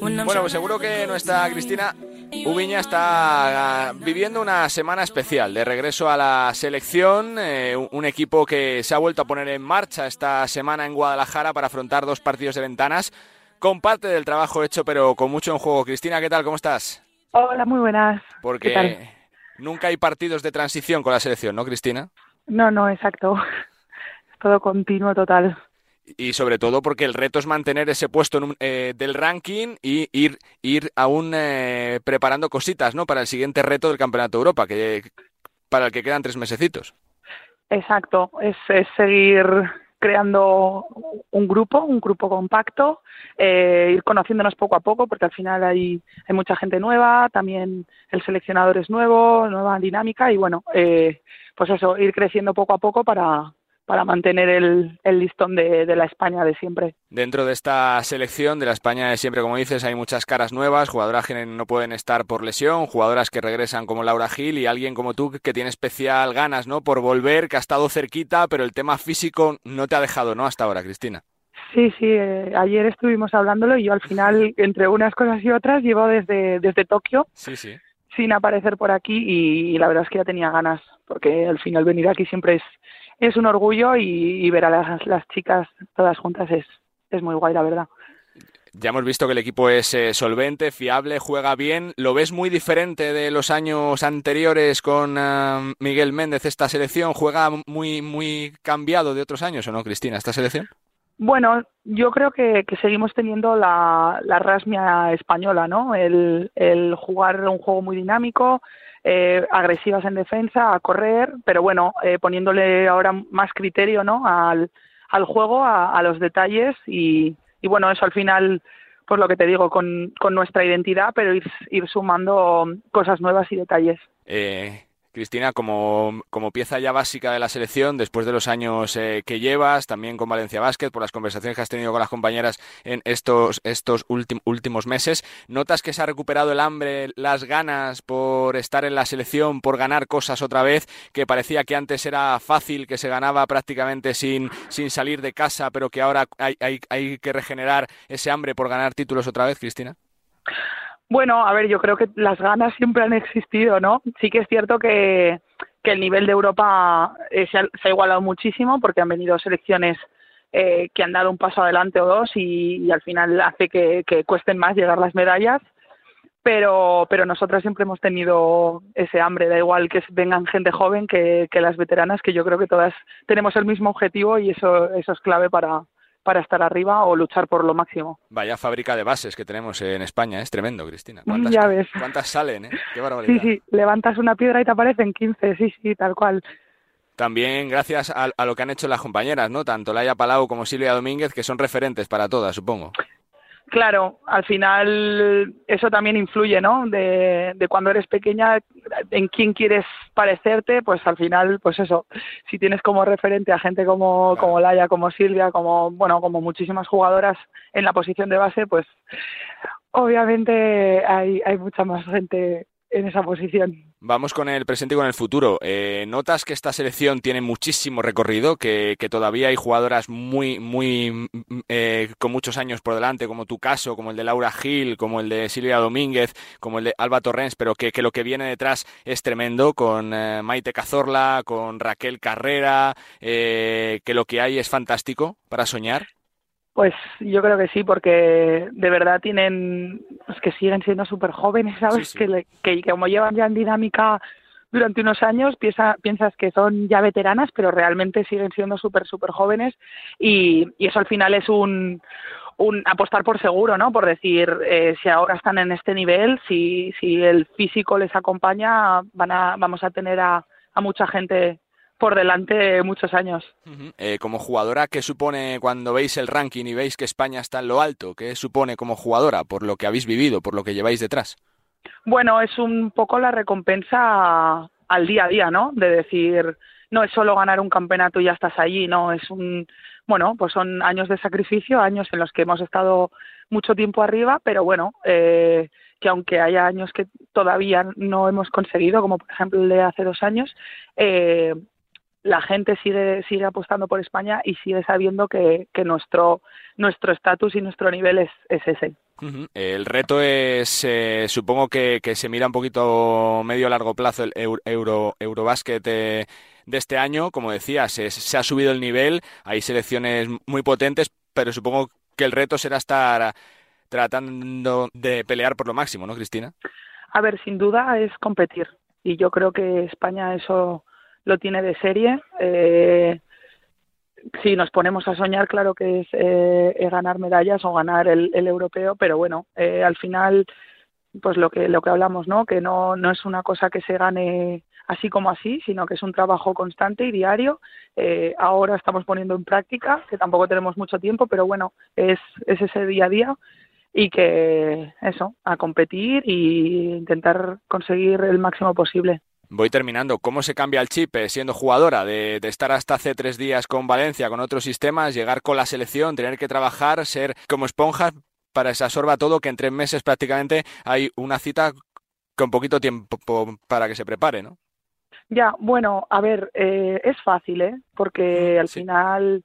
Bueno, pues seguro que nuestra Cristina Ubiña está ah, viviendo una semana especial de regreso a la selección, eh, un equipo que se ha vuelto a poner en marcha esta semana en Guadalajara para afrontar dos partidos de ventanas, con parte del trabajo hecho pero con mucho en juego. Cristina, ¿qué tal? ¿Cómo estás? Hola, muy buenas. Porque nunca hay partidos de transición con la selección, ¿no, Cristina? No, no, exacto. Es todo continuo total y sobre todo porque el reto es mantener ese puesto eh, del ranking y ir, ir aún eh, preparando cositas ¿no? para el siguiente reto del Campeonato de Europa, que, para el que quedan tres mesecitos. Exacto, es, seguir creando un grupo, un grupo compacto, eh, ir conociéndonos poco a poco, porque al final hay, hay mucha gente nueva, también el seleccionador es nuevo, nueva dinámica y bueno, pues eso, ir creciendo poco a poco para, para mantener el, el listón de, de, la España de siempre. Dentro de esta selección de la España de siempre, como dices, hay muchas caras nuevas, jugadoras que no pueden estar por lesión, jugadoras que regresan como Laura Gil y alguien como tú que tiene especial ganas ¿no? por volver, que ha estado cerquita, pero el tema físico no te ha dejado ¿no? hasta ahora, Cristina. Sí, sí, eh, ayer estuvimos hablándolo y yo al final, entre unas cosas y otras, llevo desde, desde Tokio. Sí, sí sin aparecer por aquí y, la verdad es que ya tenía ganas porque al final venir aquí siempre es es un orgullo y, ver a las, las, chicas todas juntas es, es muy guay, la verdad. Ya hemos visto que el equipo es eh, solvente, fiable, juega bien. ¿Lo ves muy diferente de los años anteriores con eh, Miguel Méndez esta selección? ¿Juega muy, muy cambiado de otros años o no, Cristina, esta selección? Bueno, yo creo que, que seguimos teniendo la, la rasmia española, ¿no? El, el jugar un juego muy dinámico, eh, agresivas en defensa, a correr, pero bueno, eh, poniéndole ahora más criterio ¿no? al, al juego, a, los detalles y, y, bueno, eso al final, pues lo que te digo, con, con nuestra identidad, pero ir, ir sumando cosas nuevas y detalles. Eh, Cristina, como, como, pieza ya básica de la selección, después de los años eh, que llevas, también con Valencia Basket, por las conversaciones que has tenido con las compañeras en estos, estos últimos meses, ¿notas que se ha recuperado el hambre, las ganas por estar en la selección, por ganar cosas otra vez, que parecía que antes era fácil, que se ganaba prácticamente sin, sin salir de casa, pero que ahora hay, hay, hay que regenerar ese hambre por ganar títulos otra vez, Cristina? Bueno, a ver, yo creo que las ganas siempre han existido, ¿no? Sí que es cierto que, que el nivel de Europa eh, se, ha, igualado muchísimo porque han venido selecciones eh, que han dado un paso adelante o dos y, al final hace que, que, cuesten más llegar las medallas. Pero, pero nosotras siempre hemos tenido ese hambre, da igual que vengan gente joven que, que las veteranas, que yo creo que todas tenemos el mismo objetivo y eso, eso es clave para, para estar arriba o luchar por lo máximo. Vaya fábrica de bases que tenemos en España, es tremendo, Cristina. ¿Cuántas, ya ves. ¿Cuántas salen, eh? Qué barbaridad. Sí, sí, levantas una piedra y te aparecen 15, sí, sí, tal cual. También gracias a, a, lo que han hecho las compañeras, ¿no? Tanto Laia Palau como Silvia Domínguez, que son referentes para todas, supongo. Claro, al final eso también influye, ¿no? De, de, cuando eres pequeña, en quién quieres parecerte, pues al final, pues eso, si tienes como referente a gente como, como Laia, como Silvia, como, bueno, como muchísimas jugadoras en la posición de base, pues obviamente hay, hay mucha más gente en esa posición. Vamos con el presente y con el futuro. Eh, ¿Notas que esta selección tiene muchísimo recorrido, que, todavía hay jugadoras muy, muy, eh, con muchos años por delante, como tu caso, como el de Laura Gil, como el de Silvia Domínguez, como el de Alba Torrens, pero que, lo que viene detrás es tremendo, con eh, Maite Cazorla, con Raquel Carrera, que lo que hay es fantástico para soñar? Pues yo creo que sí, porque de verdad tienen, pues que siguen siendo súper jóvenes, ¿sabes? Que, que, como llevan ya en dinámica durante unos años, piensa, piensas que son ya veteranas, pero realmente siguen siendo súper, súper jóvenes y, y eso al final es un, un apostar por seguro, ¿no? Por decir, eh, si ahora están en este nivel, si, si el físico les acompaña, van a, vamos a tener a, a mucha gente por delante muchos años. Eh, como jugadora, ¿qué supone cuando veis el ranking y veis que España está en lo alto? ¿Qué supone como jugadora por lo que habéis vivido, por lo que lleváis detrás? Bueno, es un poco la recompensa al día a día, ¿no? De decir, no es solo ganar un campeonato y ya estás allí, no, es un, bueno, pues son años de sacrificio, años en los que hemos estado mucho tiempo arriba, pero bueno, eh, que aunque haya años que todavía no hemos conseguido, como por ejemplo el de hace dos años, eh, la gente sigue sigue apostando por España y sigue sabiendo que, que nuestro nuestro estatus y nuestro nivel es, es ese. El reto es, eh, supongo que, que, se mira un poquito medio a largo plazo el Euro, Eurobasket eh, de este año. Como decías, se, se ha subido el nivel, hay selecciones muy potentes, pero supongo que el reto será estar tratando de pelear por lo máximo, ¿no, Cristina? A ver, sin duda es competir y yo creo que España eso lo tiene de serie. Eh, si nos ponemos a soñar, claro que es eh, ganar medallas o ganar el, europeo, pero bueno, eh, al final, pues lo que lo que hablamos, ¿no? Que no no es una cosa que se gane así como así, sino que es un trabajo constante y diario. Eh, ahora estamos poniendo en práctica, que tampoco tenemos mucho tiempo, pero bueno, es, es ese día a día y que eso, a competir e intentar conseguir el máximo posible. Voy terminando. ¿Cómo se cambia el chip eh, siendo jugadora de, estar hasta hace tres días con Valencia, con otros sistemas, llegar con la selección, tener que trabajar, ser como esponja para que se absorba todo, que en tres meses prácticamente hay una cita con poquito tiempo para que se prepare, ¿no? Ya, bueno, a ver, eh, es fácil, ¿eh? Porque al final,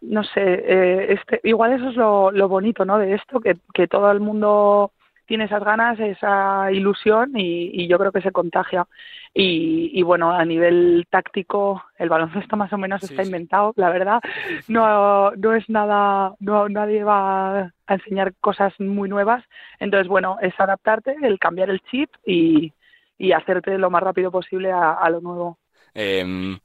no sé, eh, este, igual eso es lo, lo bonito, ¿no? De esto, que, que todo el mundo tiene esas ganas, esa ilusión y, yo creo que se contagia. Y, bueno, a nivel táctico, el baloncesto más o menos está inventado, la verdad. No, no es nada, no, nadie va a enseñar cosas muy nuevas. Entonces, bueno, es adaptarte, el cambiar el chip y, y hacerte lo más rápido posible a, lo nuevo. Eh,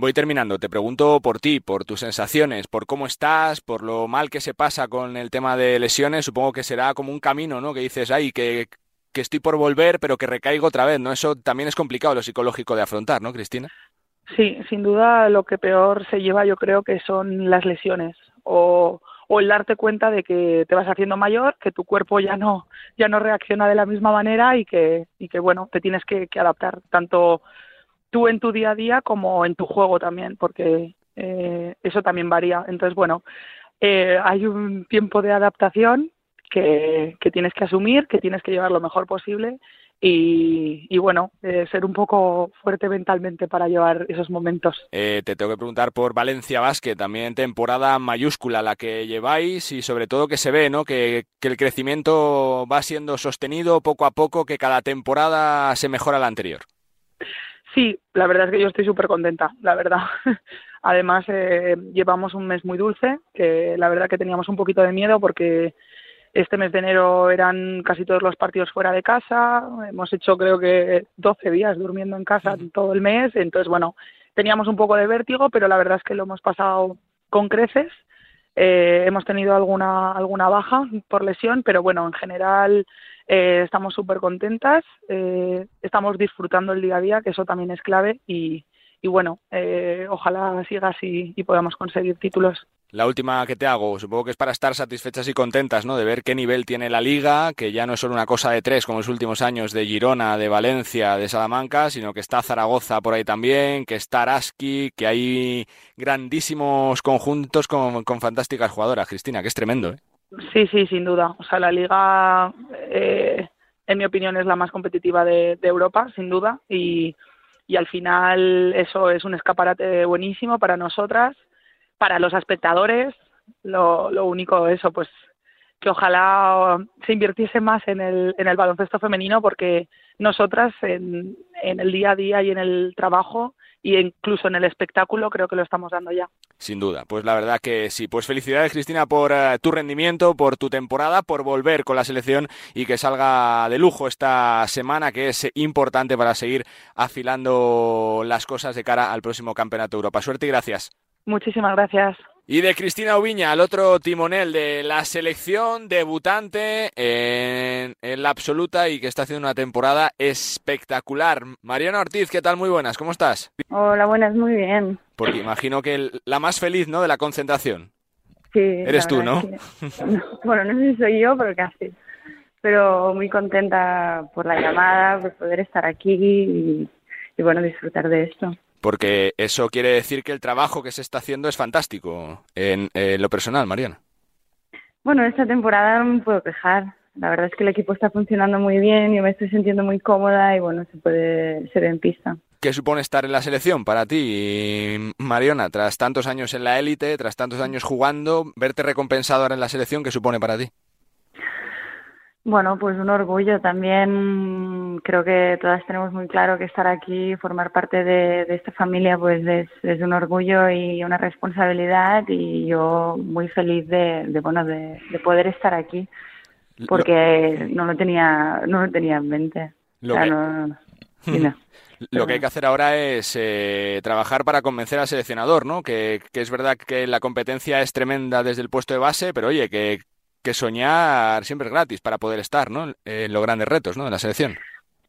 Voy terminando. Te pregunto por ti, por tus sensaciones, por cómo estás, por lo mal que se pasa con el tema de lesiones. Supongo que será como un camino, ¿no? Que dices, ay, que, que estoy por volver, pero que recaigo otra vez, ¿no? Eso también es complicado lo psicológico de afrontar, ¿no, Cristina? Sí, sin duda lo que peor se lleva yo creo que son las lesiones o, o el darte cuenta de que te vas haciendo mayor, que tu cuerpo ya no ya no reacciona de la misma manera y que y que bueno te tienes que, que adaptar tanto tú en tu día a día como en tu juego también, porque eh, eso también varía. Entonces, bueno, eh, hay un tiempo de adaptación que, que, tienes que asumir, que tienes que llevar lo mejor posible y, bueno, eh, ser un poco fuerte mentalmente para llevar esos momentos. Eh, te tengo que preguntar por Valencia Basket, también temporada mayúscula la que lleváis y sobre todo que se ve, ¿no? Que, que el crecimiento va siendo sostenido poco a poco, que cada temporada se mejora la anterior. Sí, la verdad es que yo estoy súper contenta, la verdad. Además, eh, llevamos un mes muy dulce, que la verdad que teníamos un poquito de miedo porque este mes de enero eran casi todos los partidos fuera de casa. Hemos hecho creo que 12 días durmiendo en casa todo el mes. Entonces, bueno, teníamos un poco de vértigo, pero la verdad es que lo hemos pasado con creces. Eh, hemos tenido alguna, alguna baja por lesión, pero bueno, en general eh, estamos súper contentas, eh, estamos disfrutando el día a día, que eso también es clave y, y bueno, eh, ojalá siga así y podamos conseguir títulos. La última que te hago, supongo que es para estar satisfechas y contentas, ¿no? De ver qué nivel tiene la liga, que ya no es solo una cosa de tres como los últimos años de Girona, de Valencia, de Salamanca, sino que está Zaragoza por ahí también, que está Araski, que hay grandísimos conjuntos con, con fantásticas jugadoras. Cristina, que es tremendo, ¿eh? Sí, sí, sin duda. O sea, la liga, eh, en mi opinión, es la más competitiva de, Europa, sin duda. Y, y al final eso es un escaparate buenísimo para nosotras, para los espectadores. Lo, lo único, eso, pues que ojalá se invirtiese más en el, en el baloncesto femenino porque nosotras en, en el día a día y en el trabajo y incluso en el espectáculo creo que lo estamos dando ya. Sin duda, pues la verdad que sí. Pues felicidades Cristina por eh, tu rendimiento, por tu temporada, por volver con la selección y que salga de lujo esta semana que es importante para seguir afilando las cosas de cara al próximo Campeonato de Europa. Suerte y gracias. Muchísimas gracias. Y de Cristina Ubiña, al otro timonel de la selección debutante en, la absoluta y que está haciendo una temporada espectacular. Mariana Ortiz, ¿qué tal? Muy buenas, ¿cómo estás? Hola, buenas, muy bien. Porque imagino que la más feliz, ¿no? De la concentración. Sí. Eres tú, ¿no? Bueno, no sé si soy yo, pero casi. Pero muy contenta por la llamada, por poder estar aquí y bueno, disfrutar de esto porque eso quiere decir que el trabajo que se está haciendo es fantástico en, lo personal, Mariana. Bueno, esta temporada no me puedo quejar. La verdad es que el equipo está funcionando muy bien, yo me estoy sintiendo muy cómoda y bueno, se puede ser en pista. ¿Qué supone estar en la selección para ti, Mariona? Tras tantos años en la élite, tras tantos años jugando, verte recompensado ahora en la selección, ¿qué supone para ti? Bueno, pues un orgullo. También creo que todas tenemos muy claro que estar aquí, formar parte de, esta familia, pues es, un orgullo y una responsabilidad. Y yo muy feliz de, bueno, de, poder estar aquí, porque no lo tenía, no lo tenía en mente. Lo, que... lo que hay que hacer ahora es eh, trabajar para convencer al seleccionador, ¿no? Que, que es verdad que la competencia es tremenda desde el puesto de base, pero oye, que que soñar siempre es gratis para poder estar ¿no? en los grandes retos ¿no? de la selección.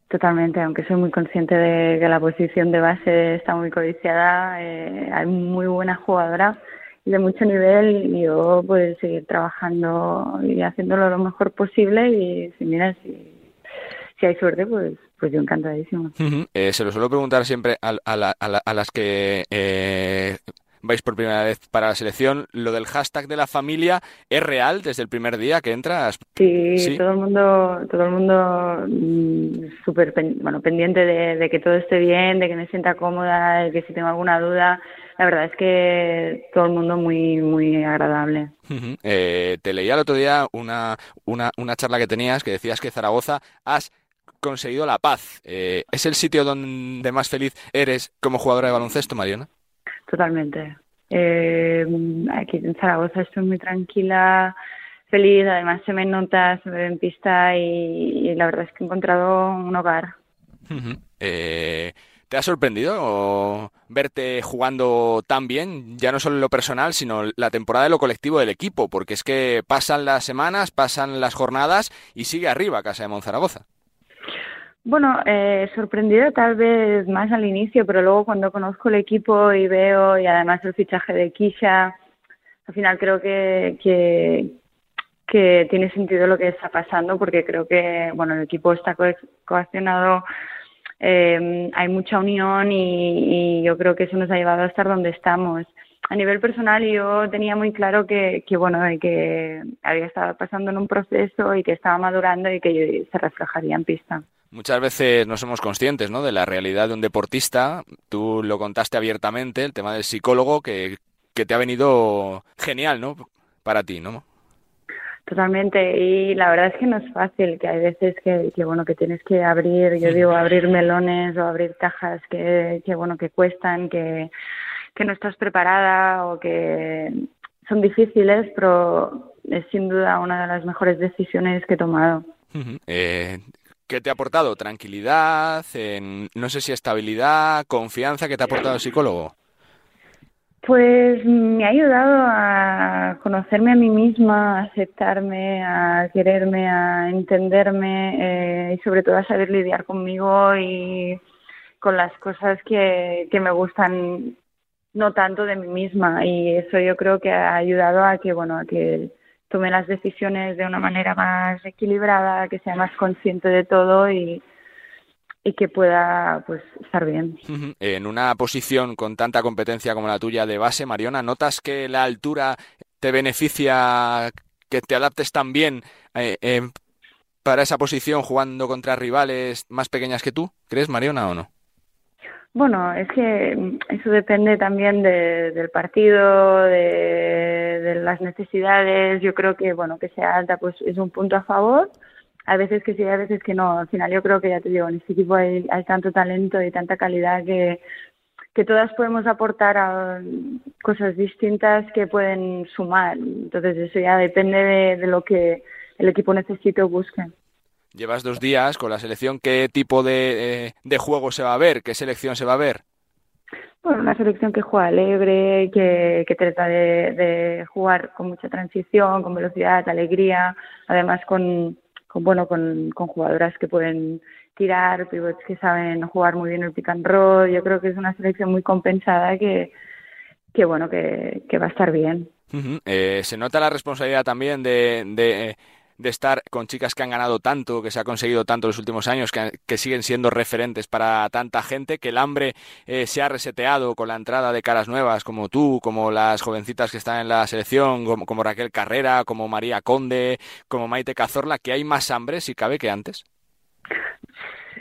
Totalmente, aunque soy muy consciente de que la posición de base está muy codiciada, eh, hay muy buena jugadora de mucho nivel y yo pues seguir trabajando y haciéndolo lo mejor posible y si mira si, si hay suerte pues pues yo encantadísimo. Eh, se lo suelo preguntar siempre a, a, a las que eh, vais por primera vez para la selección. ¿Lo del hashtag de la familia es real desde el primer día que entras? Sí, todo el mundo, todo el mundo mm, súper bueno, pendiente de, que todo esté bien, de que me sienta cómoda, de que si tengo alguna duda. La verdad es que todo el mundo muy, muy agradable. Eh, te leía el otro día una, una, una charla que tenías que decías que Zaragoza has conseguido la paz. Eh, ¿Es el sitio donde más feliz eres como jugadora de baloncesto, Mariana? Totalmente. Eh, aquí en Zaragoza estoy muy tranquila, feliz, además se me nota, se me ve en pista y, la verdad es que he encontrado un hogar. Eh, ¿Te ha sorprendido verte jugando tan bien, ya no solo en lo personal, sino la temporada de lo colectivo del equipo? Porque es que pasan las semanas, pasan las jornadas y sigue arriba Casa de Monzaragoza. Bueno, eh, sorprendido tal vez más al inicio, pero luego cuando conozco el equipo y veo, y además el fichaje de Kisha, al final creo que, que, que tiene sentido lo que está pasando, porque creo que bueno el equipo está co coaccionado, eh, hay mucha unión y, y yo creo que eso nos ha llevado a estar donde estamos a nivel personal yo tenía muy claro que, que bueno que había estado pasando en un proceso y que estaba madurando y que se reflejaría en pista. Muchas veces no somos conscientes ¿no? de la realidad de un deportista. Tú lo contaste abiertamente, el tema del psicólogo, que, que te ha venido genial, ¿no? Para ti, ¿no? Totalmente, y la verdad es que no es fácil, que hay veces que, que bueno, que tienes que abrir, yo digo, abrir melones o abrir cajas que, que bueno, que cuestan, que, que no estás preparada o que son difíciles, pero es sin duda una de las mejores decisiones que he tomado. eh, ¿Qué te ha aportado? ¿Tranquilidad? no sé si estabilidad, confianza? ¿Qué te ha aportado el psicólogo? Pues me ha ayudado a conocerme a mí misma, a aceptarme, a quererme, a entenderme eh, y sobre todo a saber lidiar conmigo y con las cosas que, que me gustan no tanto de mí misma y eso yo creo que ha ayudado a que bueno a que tome las decisiones de una manera más equilibrada, que sea más consciente de todo y, y que pueda pues estar bien. En una posición con tanta competencia como la tuya de base, Mariona, ¿notas que la altura te beneficia que te adaptes tan bien eh, para esa posición jugando contra rivales más pequeñas que tú? ¿Crees, Mariona, o no? Bueno, es que eso depende también del partido, de, las necesidades. Yo creo que, bueno, que sea alta pues es un punto a favor. A veces que sí, a veces que no. Al final yo creo que ya te digo, en este equipo hay, hay tanto talento y tanta calidad que, que todas podemos aportar a cosas distintas que pueden sumar. Entonces eso ya depende de, de lo que el equipo necesite o busque. Llevas dos días con la selección. ¿Qué tipo de, eh, de juego se va a ver? ¿Qué selección se va a ver? Bueno, una selección que juega alegre, que, que trata de, de, jugar con mucha transición, con velocidad, alegría, además con, con bueno, con, con, jugadoras que pueden tirar, pivots que saben jugar muy bien el pick and roll. Yo creo que es una selección muy compensada que, que bueno, que, que va a estar bien. eh, se nota la responsabilidad también de, de de estar con chicas que han ganado tanto, que se ha conseguido tanto en los últimos años, que, siguen siendo referentes para tanta gente, que el hambre eh, se ha reseteado con la entrada de caras nuevas como tú, como las jovencitas que están en la selección, como, Raquel Carrera, como María Conde, como Maite Cazorla, que hay más hambre, si cabe, que antes?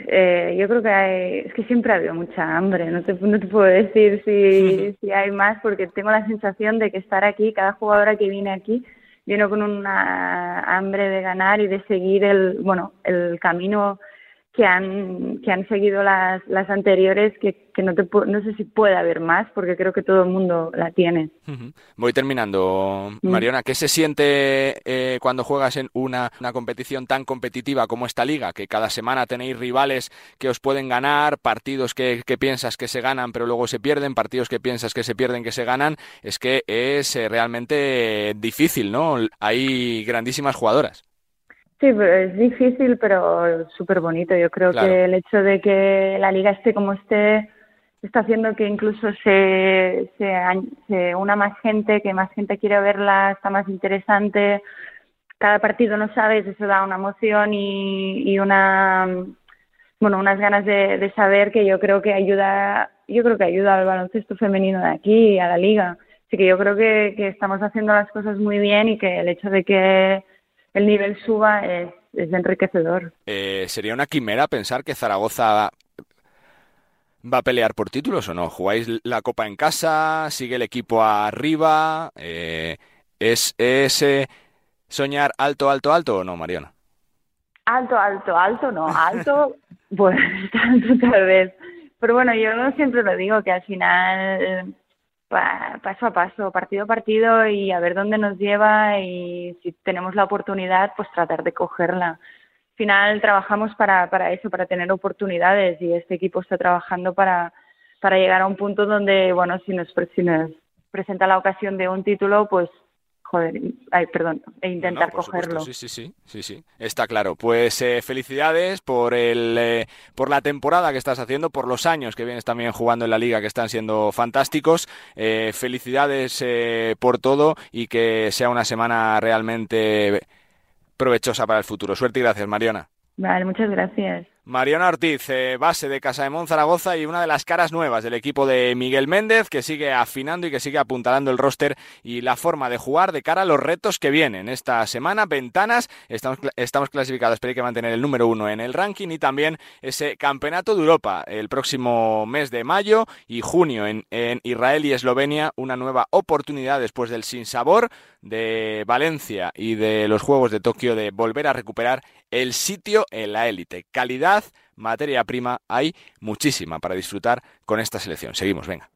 Eh, yo creo que hay, es que siempre ha habido mucha hambre, no te, no te puedo decir si, si hay más, porque tengo la sensación de que estar aquí, cada jugadora que viene aquí, viene con una hambre de ganar y de seguir el, bueno, el camino que han, que han seguido las, las anteriores que, que no, te, no sé si puede haber más porque creo que todo el mundo la tiene. Voy terminando, mm. Mariona. ¿Qué se siente eh, cuando juegas en una, una, competición tan competitiva como esta liga? Que cada semana tenéis rivales que os pueden ganar, partidos que, que piensas que se ganan pero luego se pierden, partidos que piensas que se pierden que se ganan. Es que es eh, realmente difícil, ¿no? Hay grandísimas jugadoras. Sí, es difícil, pero súper bonito. Yo creo que el hecho de que la liga esté como esté está haciendo que incluso se, se, una más gente, que más gente quiere verla, está más interesante. Cada partido no sabes, eso da una emoción y, y una bueno unas ganas de, de, saber que yo creo que ayuda yo creo que ayuda al baloncesto femenino de aquí a la liga así que yo creo que, que estamos haciendo las cosas muy bien y que el hecho de que el nivel suba es, enriquecedor. Eh, ¿Sería una quimera pensar que Zaragoza va a pelear por títulos o no? ¿Jugáis la Copa en casa? ¿Sigue el equipo arriba? Eh, ¿Es ese soñar alto, alto, alto o no, Mariana? Alto, alto, alto, no. Alto, pues alto tal vez. Pero bueno, yo siempre lo digo, que al final paso a paso, partido a partido y a ver dónde nos lleva y si tenemos la oportunidad, pues tratar de cogerla. Al final trabajamos para, para eso, para tener oportunidades y este equipo está trabajando para, para llegar a un punto donde, bueno, si nos, si nos presenta la ocasión de un título, pues joder, ay, perdón, e intentar cogerlo. sí, sí, sí, sí, sí, está claro. Pues eh, felicidades por el eh, por la temporada que estás haciendo, por los años que vienes también jugando en la liga que están siendo fantásticos. Eh, felicidades por todo y que sea una semana realmente provechosa para el futuro. Suerte y gracias, Mariana. Vale, muchas gracias. Mariana Ortiz, eh, base de Casa de Zaragoza y una de las caras nuevas del equipo de Miguel Méndez, que sigue afinando y que sigue apuntalando el roster y la forma de jugar de cara a los retos que vienen. Esta semana, ventanas, estamos, estamos clasificados, pero hay que mantener el número uno en el ranking y también ese campeonato de Europa el próximo mes de mayo y junio en, en Israel y Eslovenia, una nueva oportunidad después del sinsabor de Valencia y de los Juegos de Tokio de volver a recuperar el sitio en la élite. Calidad materia prima hay muchísima para disfrutar con esta selección. Seguimos, venga.